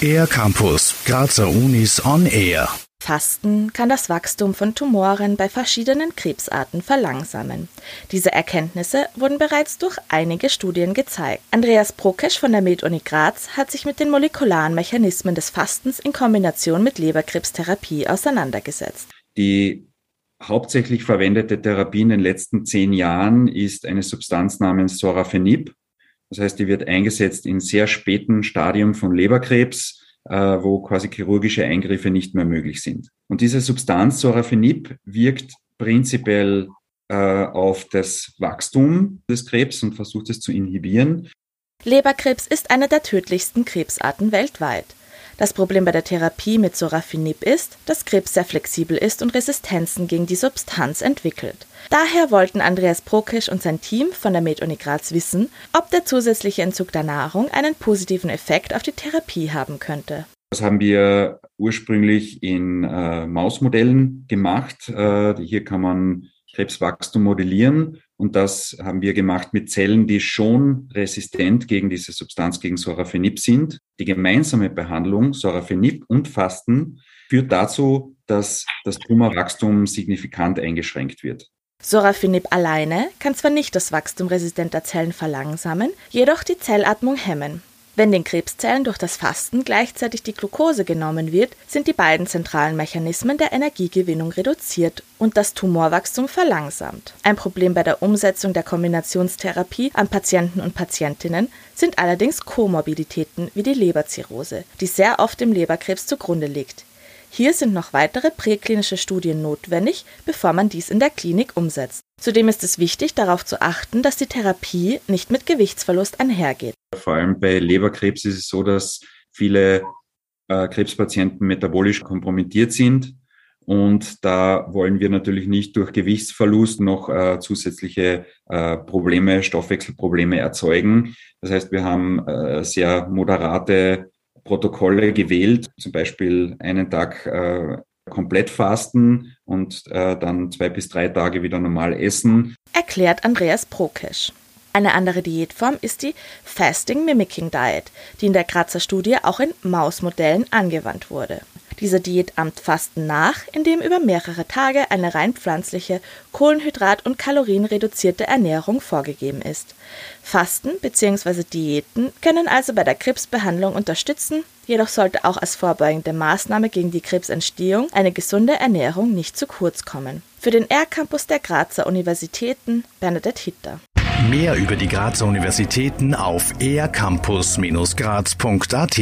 Air Campus, Grazer Unis on Air. Fasten kann das Wachstum von Tumoren bei verschiedenen Krebsarten verlangsamen. Diese Erkenntnisse wurden bereits durch einige Studien gezeigt. Andreas Prokesch von der Med-Uni Graz hat sich mit den molekularen Mechanismen des Fastens in Kombination mit Leberkrebstherapie auseinandergesetzt. Die hauptsächlich verwendete Therapie in den letzten zehn Jahren ist eine Substanz namens Sorafenib. Das heißt, die wird eingesetzt in sehr späten Stadium von Leberkrebs, äh, wo quasi chirurgische Eingriffe nicht mehr möglich sind. Und diese Substanz Sorafenib wirkt prinzipiell äh, auf das Wachstum des Krebs und versucht es zu inhibieren. Leberkrebs ist eine der tödlichsten Krebsarten weltweit. Das Problem bei der Therapie mit Sorafenib ist, dass Krebs sehr flexibel ist und Resistenzen gegen die Substanz entwickelt. Daher wollten Andreas Prokisch und sein Team von der Med-Uni Graz wissen, ob der zusätzliche Entzug der Nahrung einen positiven Effekt auf die Therapie haben könnte. Das haben wir ursprünglich in äh, Mausmodellen gemacht. Äh, hier kann man Krebswachstum modellieren und das haben wir gemacht mit Zellen, die schon resistent gegen diese Substanz, gegen Sorafenib sind. Die gemeinsame Behandlung, Sorafenib und Fasten, führt dazu, dass das Tumorwachstum signifikant eingeschränkt wird. Sorafenib alleine kann zwar nicht das Wachstum resistenter Zellen verlangsamen, jedoch die Zellatmung hemmen. Wenn den Krebszellen durch das Fasten gleichzeitig die Glucose genommen wird, sind die beiden zentralen Mechanismen der Energiegewinnung reduziert und das Tumorwachstum verlangsamt. Ein Problem bei der Umsetzung der Kombinationstherapie an Patienten und Patientinnen sind allerdings Komorbiditäten wie die Leberzirrhose, die sehr oft dem Leberkrebs zugrunde liegt. Hier sind noch weitere präklinische Studien notwendig, bevor man dies in der Klinik umsetzt. Zudem ist es wichtig, darauf zu achten, dass die Therapie nicht mit Gewichtsverlust einhergeht. Vor allem bei Leberkrebs ist es so, dass viele äh, Krebspatienten metabolisch kompromittiert sind. Und da wollen wir natürlich nicht durch Gewichtsverlust noch äh, zusätzliche äh, Probleme, Stoffwechselprobleme erzeugen. Das heißt, wir haben äh, sehr moderate Protokolle gewählt, zum Beispiel einen Tag äh, komplett fasten und äh, dann zwei bis drei Tage wieder normal essen. Erklärt Andreas Prokesch. Eine andere Diätform ist die Fasting Mimicking Diet, die in der Grazer Studie auch in Mausmodellen angewandt wurde. Diese Diät ahmt Fasten nach, indem über mehrere Tage eine rein pflanzliche, kohlenhydrat- und kalorienreduzierte Ernährung vorgegeben ist. Fasten bzw. Diäten können also bei der Krebsbehandlung unterstützen, jedoch sollte auch als vorbeugende Maßnahme gegen die Krebsentstehung eine gesunde Ernährung nicht zu kurz kommen. Für den R-Campus der Grazer Universitäten Bernadette Hitter. Mehr über die Grazer Universitäten auf ercampus-graz.at